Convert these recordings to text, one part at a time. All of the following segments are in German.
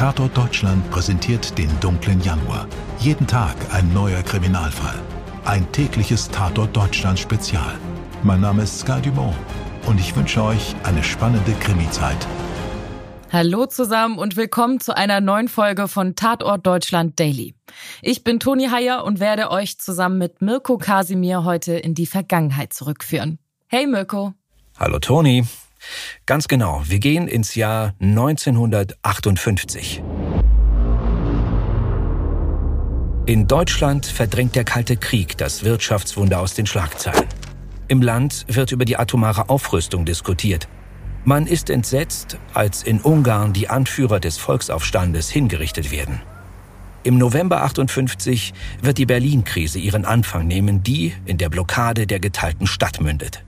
Tatort Deutschland präsentiert den dunklen Januar. Jeden Tag ein neuer Kriminalfall. Ein tägliches Tatort Deutschland Spezial. Mein Name ist Sky Dumont und ich wünsche euch eine spannende Krimizeit. Hallo zusammen und willkommen zu einer neuen Folge von Tatort Deutschland Daily. Ich bin Toni Heyer und werde euch zusammen mit Mirko Kasimir heute in die Vergangenheit zurückführen. Hey Mirko. Hallo Toni. Ganz genau, wir gehen ins Jahr 1958. In Deutschland verdrängt der Kalte Krieg das Wirtschaftswunder aus den Schlagzeilen. Im Land wird über die atomare Aufrüstung diskutiert. Man ist entsetzt, als in Ungarn die Anführer des Volksaufstandes hingerichtet werden. Im November 58 wird die Berlin-Krise ihren Anfang nehmen, die in der Blockade der geteilten Stadt mündet.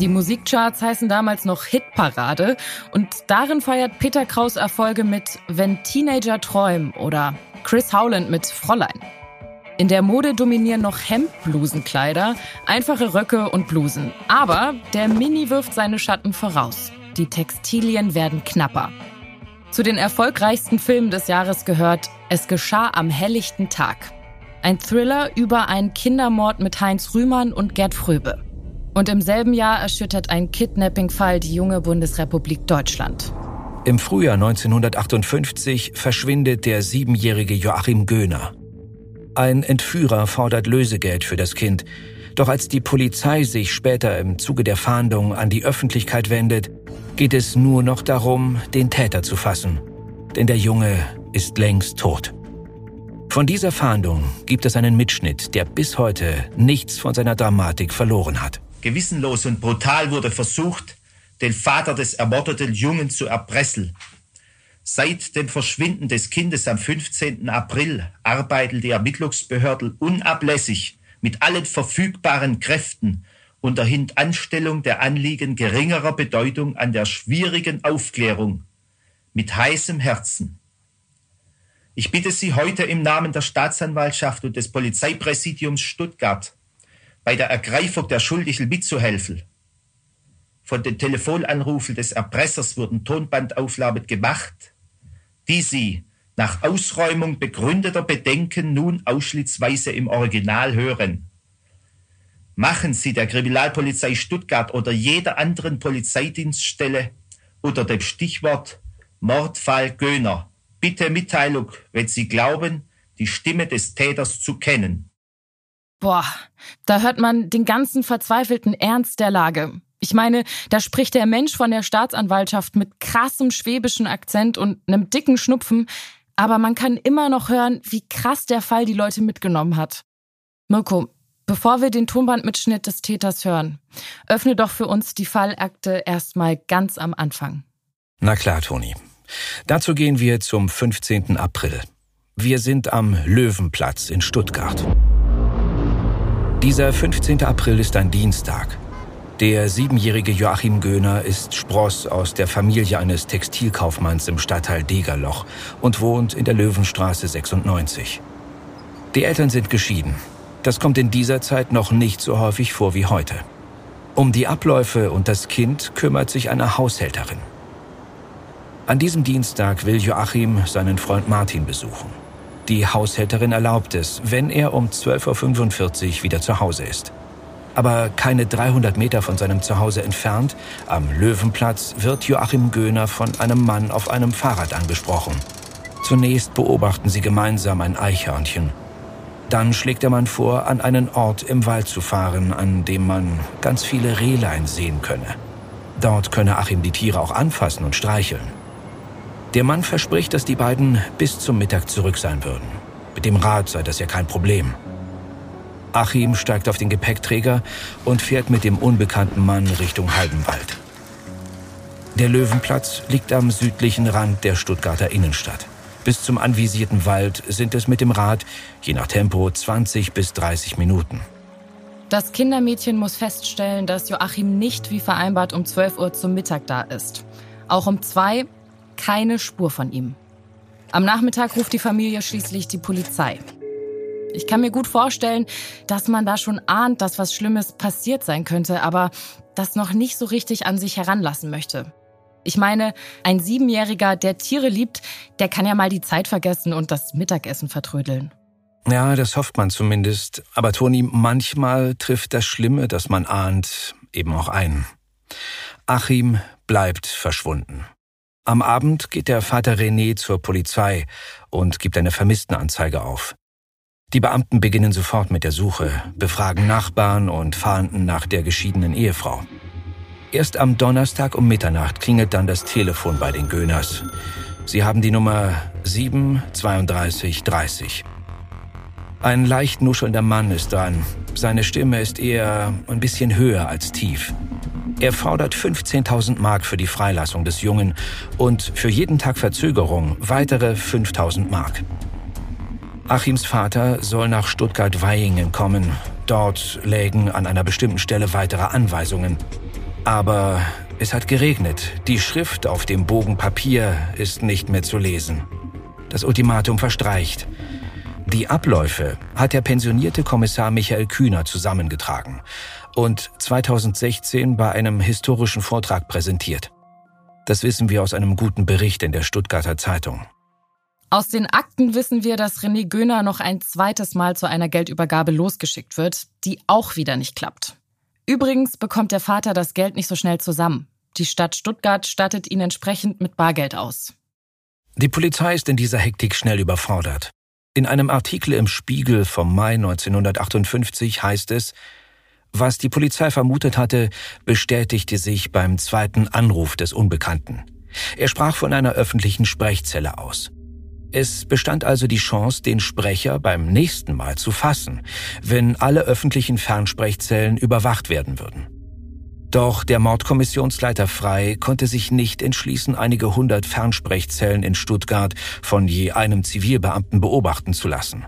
Die Musikcharts heißen damals noch Hitparade und darin feiert Peter Kraus Erfolge mit Wenn Teenager träumen oder Chris Howland mit Fräulein. In der Mode dominieren noch Hemdblusenkleider, einfache Röcke und Blusen. Aber der Mini wirft seine Schatten voraus. Die Textilien werden knapper. Zu den erfolgreichsten Filmen des Jahres gehört Es geschah am helllichten Tag. Ein Thriller über einen Kindermord mit Heinz Rühmann und Gerd Fröbe. Und im selben Jahr erschüttert ein Kidnapping-Fall die junge Bundesrepublik Deutschland. Im Frühjahr 1958 verschwindet der siebenjährige Joachim Göhner. Ein Entführer fordert Lösegeld für das Kind. Doch als die Polizei sich später im Zuge der Fahndung an die Öffentlichkeit wendet, geht es nur noch darum, den Täter zu fassen. Denn der Junge ist längst tot. Von dieser Fahndung gibt es einen Mitschnitt, der bis heute nichts von seiner Dramatik verloren hat. Gewissenlos und brutal wurde versucht, den Vater des ermordeten Jungen zu erpressen. Seit dem Verschwinden des Kindes am 15. April arbeiten die Ermittlungsbehörden unablässig mit allen verfügbaren Kräften unter Hintanstellung der Anliegen geringerer Bedeutung an der schwierigen Aufklärung mit heißem Herzen. Ich bitte Sie heute im Namen der Staatsanwaltschaft und des Polizeipräsidiums Stuttgart bei der Ergreifung der Schuldigen mitzuhelfen. Von den Telefonanrufen des Erpressers wurden Tonbandaufnahmen gemacht, die Sie nach Ausräumung begründeter Bedenken nun ausschnittsweise im Original hören. Machen Sie der Kriminalpolizei Stuttgart oder jeder anderen Polizeidienststelle unter dem Stichwort Mordfall Göhner bitte Mitteilung, wenn Sie glauben, die Stimme des Täters zu kennen. Boah, da hört man den ganzen verzweifelten Ernst der Lage. Ich meine, da spricht der Mensch von der Staatsanwaltschaft mit krassem schwäbischen Akzent und einem dicken Schnupfen, aber man kann immer noch hören, wie krass der Fall die Leute mitgenommen hat. Mirko, bevor wir den Tonbandmitschnitt des Täters hören, öffne doch für uns die Fallakte erstmal ganz am Anfang. Na klar, Toni. Dazu gehen wir zum 15. April. Wir sind am Löwenplatz in Stuttgart. Dieser 15. April ist ein Dienstag. Der siebenjährige Joachim Göhner ist Spross aus der Familie eines Textilkaufmanns im Stadtteil Degerloch und wohnt in der Löwenstraße 96. Die Eltern sind geschieden. Das kommt in dieser Zeit noch nicht so häufig vor wie heute. Um die Abläufe und das Kind kümmert sich eine Haushälterin. An diesem Dienstag will Joachim seinen Freund Martin besuchen. Die Haushälterin erlaubt es, wenn er um 12.45 Uhr wieder zu Hause ist. Aber keine 300 Meter von seinem Zuhause entfernt, am Löwenplatz, wird Joachim Göhner von einem Mann auf einem Fahrrad angesprochen. Zunächst beobachten sie gemeinsam ein Eichhörnchen. Dann schlägt der Mann vor, an einen Ort im Wald zu fahren, an dem man ganz viele Rehlein sehen könne. Dort könne Achim die Tiere auch anfassen und streicheln. Der Mann verspricht, dass die beiden bis zum Mittag zurück sein würden. Mit dem Rad sei das ja kein Problem. Achim steigt auf den Gepäckträger und fährt mit dem unbekannten Mann Richtung Haldenwald. Der Löwenplatz liegt am südlichen Rand der Stuttgarter Innenstadt. Bis zum anvisierten Wald sind es mit dem Rad, je nach Tempo, 20 bis 30 Minuten. Das Kindermädchen muss feststellen, dass Joachim nicht wie vereinbart um 12 Uhr zum Mittag da ist. Auch um zwei keine Spur von ihm. Am Nachmittag ruft die Familie schließlich die Polizei. Ich kann mir gut vorstellen, dass man da schon ahnt, dass was Schlimmes passiert sein könnte, aber das noch nicht so richtig an sich heranlassen möchte. Ich meine, ein Siebenjähriger, der Tiere liebt, der kann ja mal die Zeit vergessen und das Mittagessen vertrödeln. Ja, das hofft man zumindest. Aber Toni, manchmal trifft das Schlimme, das man ahnt, eben auch ein. Achim bleibt verschwunden. Am Abend geht der Vater René zur Polizei und gibt eine Vermisstenanzeige auf. Die Beamten beginnen sofort mit der Suche, befragen Nachbarn und fahnden nach der geschiedenen Ehefrau. Erst am Donnerstag um Mitternacht klingelt dann das Telefon bei den Göhners. Sie haben die Nummer 73230. Ein leicht nuschelnder Mann ist dran. Seine Stimme ist eher ein bisschen höher als tief. Er fordert 15.000 Mark für die Freilassung des Jungen und für jeden Tag Verzögerung weitere 5.000 Mark. Achims Vater soll nach Stuttgart-Weihingen kommen. Dort lägen an einer bestimmten Stelle weitere Anweisungen. Aber es hat geregnet. Die Schrift auf dem Bogen Papier ist nicht mehr zu lesen. Das Ultimatum verstreicht. Die Abläufe hat der pensionierte Kommissar Michael Kühner zusammengetragen und 2016 bei einem historischen Vortrag präsentiert. Das wissen wir aus einem guten Bericht in der Stuttgarter Zeitung. Aus den Akten wissen wir, dass René Göhner noch ein zweites Mal zu einer Geldübergabe losgeschickt wird, die auch wieder nicht klappt. Übrigens bekommt der Vater das Geld nicht so schnell zusammen. Die Stadt Stuttgart stattet ihn entsprechend mit Bargeld aus. Die Polizei ist in dieser Hektik schnell überfordert. In einem Artikel im Spiegel vom Mai 1958 heißt es, was die Polizei vermutet hatte, bestätigte sich beim zweiten Anruf des Unbekannten. Er sprach von einer öffentlichen Sprechzelle aus. Es bestand also die Chance, den Sprecher beim nächsten Mal zu fassen, wenn alle öffentlichen Fernsprechzellen überwacht werden würden. Doch der Mordkommissionsleiter Frei konnte sich nicht entschließen, einige hundert Fernsprechzellen in Stuttgart von je einem Zivilbeamten beobachten zu lassen.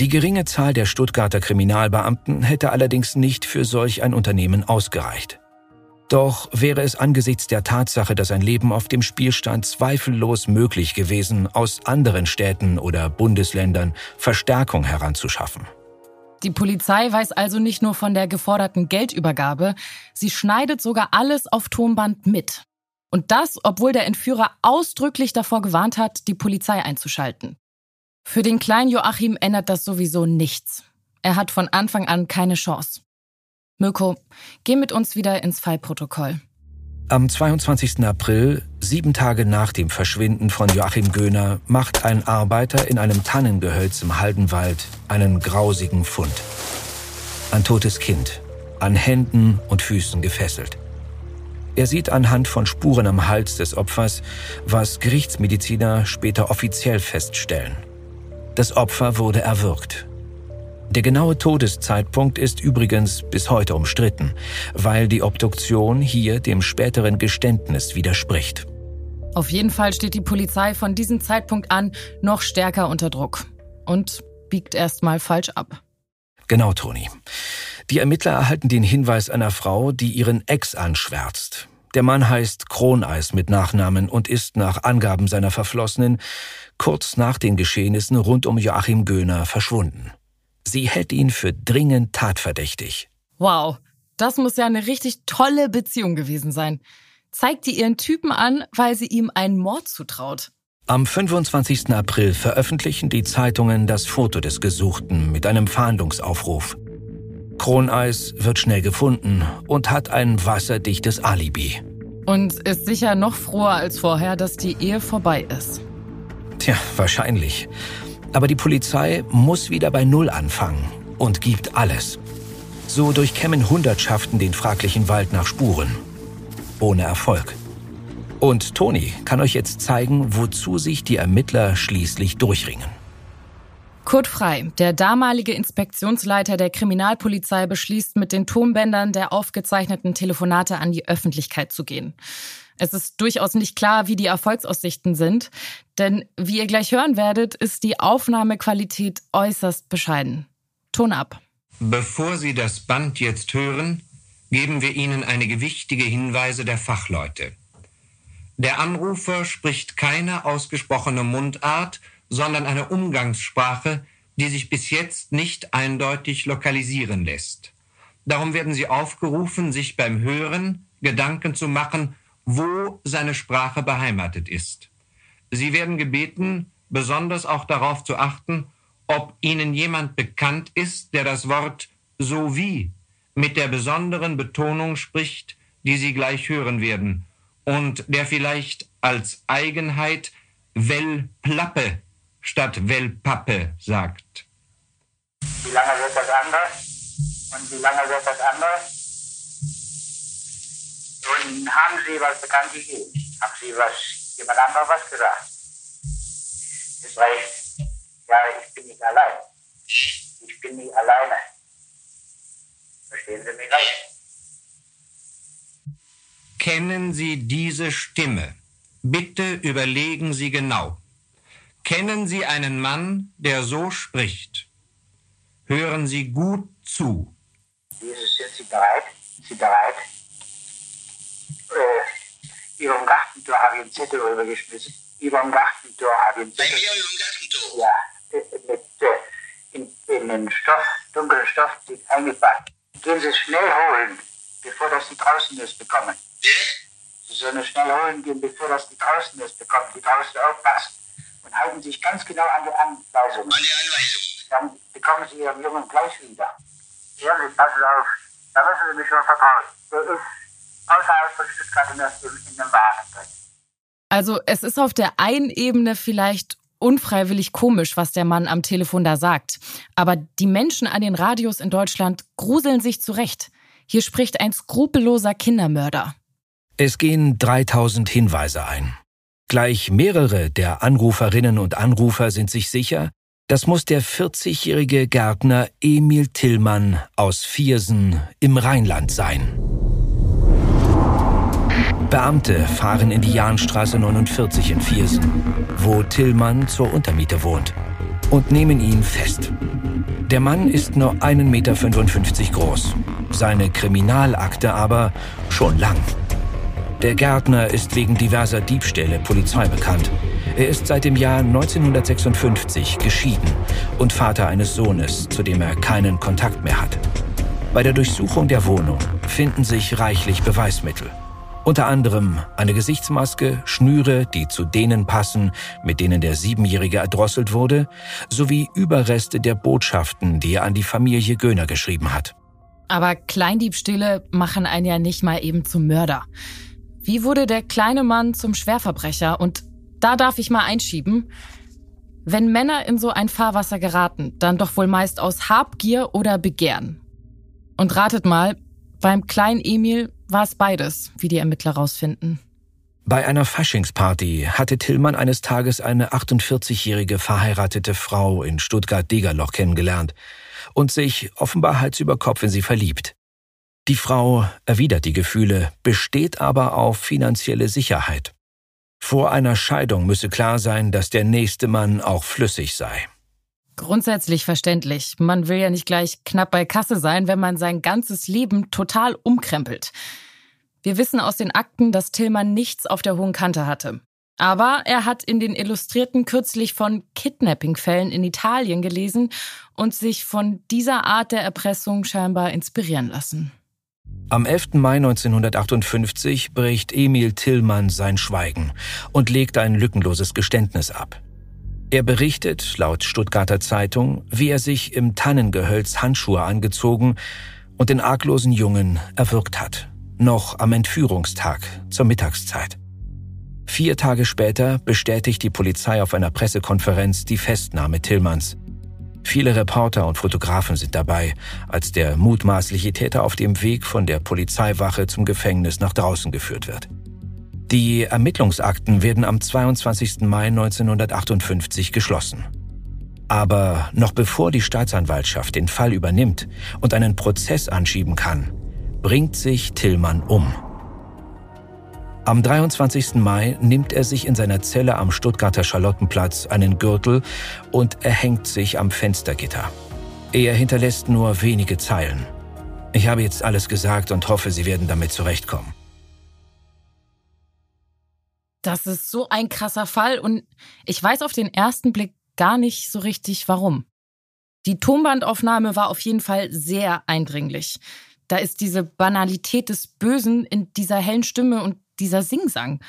Die geringe Zahl der Stuttgarter Kriminalbeamten hätte allerdings nicht für solch ein Unternehmen ausgereicht. Doch wäre es angesichts der Tatsache, dass ein Leben auf dem Spiel stand, zweifellos möglich gewesen, aus anderen Städten oder Bundesländern Verstärkung heranzuschaffen. Die Polizei weiß also nicht nur von der geforderten Geldübergabe, sie schneidet sogar alles auf Tonband mit. Und das, obwohl der Entführer ausdrücklich davor gewarnt hat, die Polizei einzuschalten. Für den kleinen Joachim ändert das sowieso nichts. Er hat von Anfang an keine Chance. Mirko, geh mit uns wieder ins Fallprotokoll. Am 22. April, sieben Tage nach dem Verschwinden von Joachim Göhner, macht ein Arbeiter in einem Tannengehölz im Haldenwald einen grausigen Fund. Ein totes Kind, an Händen und Füßen gefesselt. Er sieht anhand von Spuren am Hals des Opfers, was Gerichtsmediziner später offiziell feststellen. Das Opfer wurde erwürgt der genaue Todeszeitpunkt ist übrigens bis heute umstritten, weil die Obduktion hier dem späteren Geständnis widerspricht. Auf jeden Fall steht die Polizei von diesem Zeitpunkt an noch stärker unter Druck und biegt erstmal falsch ab. Genau, Toni. Die Ermittler erhalten den Hinweis einer Frau, die ihren Ex anschwärzt. Der Mann heißt Kroneis mit Nachnamen und ist nach Angaben seiner Verflossenen kurz nach den Geschehnissen rund um Joachim Göhner verschwunden. Sie hält ihn für dringend tatverdächtig. Wow, das muss ja eine richtig tolle Beziehung gewesen sein. Zeigt die ihren Typen an, weil sie ihm einen Mord zutraut. Am 25. April veröffentlichen die Zeitungen das Foto des Gesuchten mit einem Fahndungsaufruf. Kroneis wird schnell gefunden und hat ein wasserdichtes Alibi. Und ist sicher noch froher als vorher, dass die Ehe vorbei ist. Tja, wahrscheinlich. Aber die Polizei muss wieder bei Null anfangen und gibt alles. So durchkämmen Hundertschaften den fraglichen Wald nach Spuren. Ohne Erfolg. Und Toni kann euch jetzt zeigen, wozu sich die Ermittler schließlich durchringen. Kurt Frei, der damalige Inspektionsleiter der Kriminalpolizei, beschließt, mit den Tonbändern der aufgezeichneten Telefonate an die Öffentlichkeit zu gehen. Es ist durchaus nicht klar, wie die Erfolgsaussichten sind, denn wie ihr gleich hören werdet, ist die Aufnahmequalität äußerst bescheiden. Ton ab. Bevor Sie das Band jetzt hören, geben wir Ihnen einige wichtige Hinweise der Fachleute. Der Anrufer spricht keine ausgesprochene Mundart, sondern eine Umgangssprache, die sich bis jetzt nicht eindeutig lokalisieren lässt. Darum werden Sie aufgerufen, sich beim Hören Gedanken zu machen, wo seine Sprache beheimatet ist. Sie werden gebeten, besonders auch darauf zu achten, ob Ihnen jemand bekannt ist, der das Wort so wie mit der besonderen Betonung spricht, die Sie gleich hören werden, und der vielleicht als Eigenheit Wellplappe statt Wellpappe sagt. Wie lange wird das anders? Und wie lange wird das anders? Und haben Sie was bekannt gegeben? Haben Sie was, jemand anderes was gesagt? Ist recht. Ja, ich bin nicht allein. Ich bin nicht alleine. Verstehen Sie mich recht? Kennen Sie diese Stimme? Bitte überlegen Sie genau. Kennen Sie einen Mann, der so spricht? Hören Sie gut zu. Jesus, sind Sie bereit? Sind Sie bereit? Äh, Ihrem Gartentor habe ich einen Zettel rübergeschmissen. Ihrem Gartentor habe ich einen Zettel. Bei mir im Gartentor? Ja, äh, mit, äh, in, in den Stoff, dunklen Stoff eingepackt. Gehen Sie es schnell holen, bevor das die draußen ist bekommen. Sie sollen es schnell holen gehen, bevor das die draußen ist bekommen, die draußen aufpassen. Und halten sich ganz genau an die Anweisungen. An die Anweisung. Dann bekommen Sie Ihren Jungen gleich wieder. Passen Sie auf. Da müssen Sie mich nur vertrauen. Der ist außerhalb von Stuttgart in, in, in dem Wagen drin. Also es ist auf der einen Ebene vielleicht unfreiwillig komisch, was der Mann am Telefon da sagt. Aber die Menschen an den Radios in Deutschland gruseln sich zurecht. Hier spricht ein skrupelloser Kindermörder. Es gehen 3000 Hinweise ein. Gleich mehrere der Anruferinnen und Anrufer sind sich sicher, das muss der 40-jährige Gärtner Emil Tillmann aus Viersen im Rheinland sein. Beamte fahren in die Jahnstraße 49 in Viersen, wo Tillmann zur Untermiete wohnt, und nehmen ihn fest. Der Mann ist nur 1,55 Meter groß, seine Kriminalakte aber schon lang. Der Gärtner ist wegen diverser Diebstähle Polizei bekannt. Er ist seit dem Jahr 1956 geschieden und Vater eines Sohnes, zu dem er keinen Kontakt mehr hat. Bei der Durchsuchung der Wohnung finden sich reichlich Beweismittel. Unter anderem eine Gesichtsmaske, Schnüre, die zu denen passen, mit denen der Siebenjährige erdrosselt wurde, sowie Überreste der Botschaften, die er an die Familie Göhner geschrieben hat. Aber Kleindiebstähle machen einen ja nicht mal eben zum Mörder. Wie wurde der kleine Mann zum Schwerverbrecher? Und da darf ich mal einschieben. Wenn Männer in so ein Fahrwasser geraten, dann doch wohl meist aus Habgier oder Begehren. Und ratet mal, beim kleinen Emil war es beides, wie die Ermittler rausfinden. Bei einer Faschingsparty hatte Tillmann eines Tages eine 48-jährige verheiratete Frau in Stuttgart-Degerloch kennengelernt und sich offenbar Hals über Kopf in sie verliebt. Die Frau erwidert die Gefühle, besteht aber auf finanzielle Sicherheit. Vor einer Scheidung müsse klar sein, dass der nächste Mann auch flüssig sei. Grundsätzlich verständlich. Man will ja nicht gleich knapp bei Kasse sein, wenn man sein ganzes Leben total umkrempelt. Wir wissen aus den Akten, dass Tillmann nichts auf der hohen Kante hatte. Aber er hat in den Illustrierten kürzlich von Kidnapping-Fällen in Italien gelesen und sich von dieser Art der Erpressung scheinbar inspirieren lassen. Am 11. Mai 1958 bricht Emil Tillmann sein Schweigen und legt ein lückenloses Geständnis ab. Er berichtet, laut Stuttgarter Zeitung, wie er sich im Tannengehölz Handschuhe angezogen und den arglosen Jungen erwürgt hat. Noch am Entführungstag zur Mittagszeit. Vier Tage später bestätigt die Polizei auf einer Pressekonferenz die Festnahme Tillmanns. Viele Reporter und Fotografen sind dabei, als der mutmaßliche Täter auf dem Weg von der Polizeiwache zum Gefängnis nach draußen geführt wird. Die Ermittlungsakten werden am 22. Mai 1958 geschlossen. Aber noch bevor die Staatsanwaltschaft den Fall übernimmt und einen Prozess anschieben kann, bringt sich Tillmann um. Am 23. Mai nimmt er sich in seiner Zelle am Stuttgarter Charlottenplatz einen Gürtel und erhängt sich am Fenstergitter. Er hinterlässt nur wenige Zeilen. Ich habe jetzt alles gesagt und hoffe, Sie werden damit zurechtkommen. Das ist so ein krasser Fall und ich weiß auf den ersten Blick gar nicht so richtig warum. Die Tonbandaufnahme war auf jeden Fall sehr eindringlich. Da ist diese Banalität des Bösen in dieser hellen Stimme und dieser Singsang.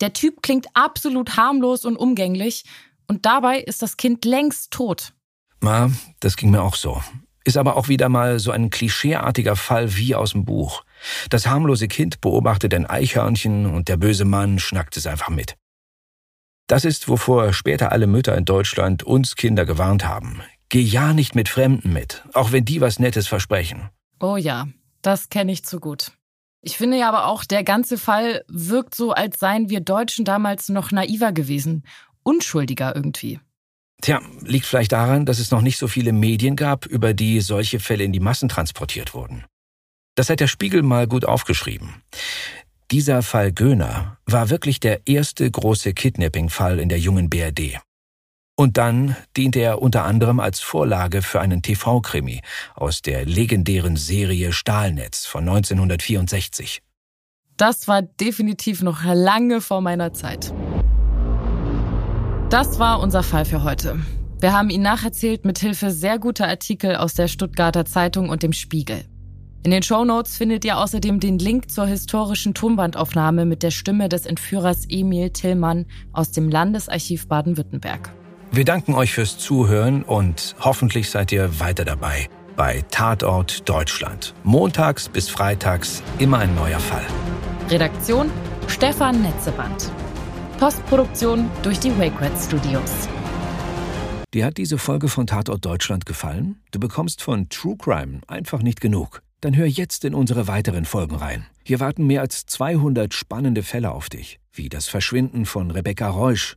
Der Typ klingt absolut harmlos und umgänglich und dabei ist das Kind längst tot. Na, das ging mir auch so. Ist aber auch wieder mal so ein klischeeartiger Fall wie aus dem Buch. Das harmlose Kind beobachtet ein Eichhörnchen und der böse Mann schnackt es einfach mit. Das ist, wovor später alle Mütter in Deutschland uns Kinder gewarnt haben. Geh ja nicht mit Fremden mit, auch wenn die was Nettes versprechen. Oh ja, das kenne ich zu gut. Ich finde ja aber auch, der ganze Fall wirkt so, als seien wir Deutschen damals noch naiver gewesen, unschuldiger irgendwie. Tja, liegt vielleicht daran, dass es noch nicht so viele Medien gab, über die solche Fälle in die Massen transportiert wurden. Das hat der Spiegel mal gut aufgeschrieben. Dieser Fall Göhner war wirklich der erste große Kidnapping-Fall in der jungen BRD. Und dann diente er unter anderem als Vorlage für einen TV-Krimi aus der legendären Serie Stahlnetz von 1964. Das war definitiv noch lange vor meiner Zeit. Das war unser Fall für heute. Wir haben ihn nacherzählt mit Hilfe sehr guter Artikel aus der Stuttgarter Zeitung und dem Spiegel. In den Show Notes findet ihr außerdem den Link zur historischen Tonbandaufnahme mit der Stimme des Entführers Emil Tillmann aus dem Landesarchiv Baden-Württemberg. Wir danken euch fürs Zuhören und hoffentlich seid ihr weiter dabei bei Tatort Deutschland. Montags bis freitags immer ein neuer Fall. Redaktion Stefan Netzeband. Postproduktion durch die WakeRed Studios. Dir hat diese Folge von Tatort Deutschland gefallen? Du bekommst von True Crime einfach nicht genug. Dann hör jetzt in unsere weiteren Folgen rein. Hier warten mehr als 200 spannende Fälle auf dich, wie das Verschwinden von Rebecca Reusch,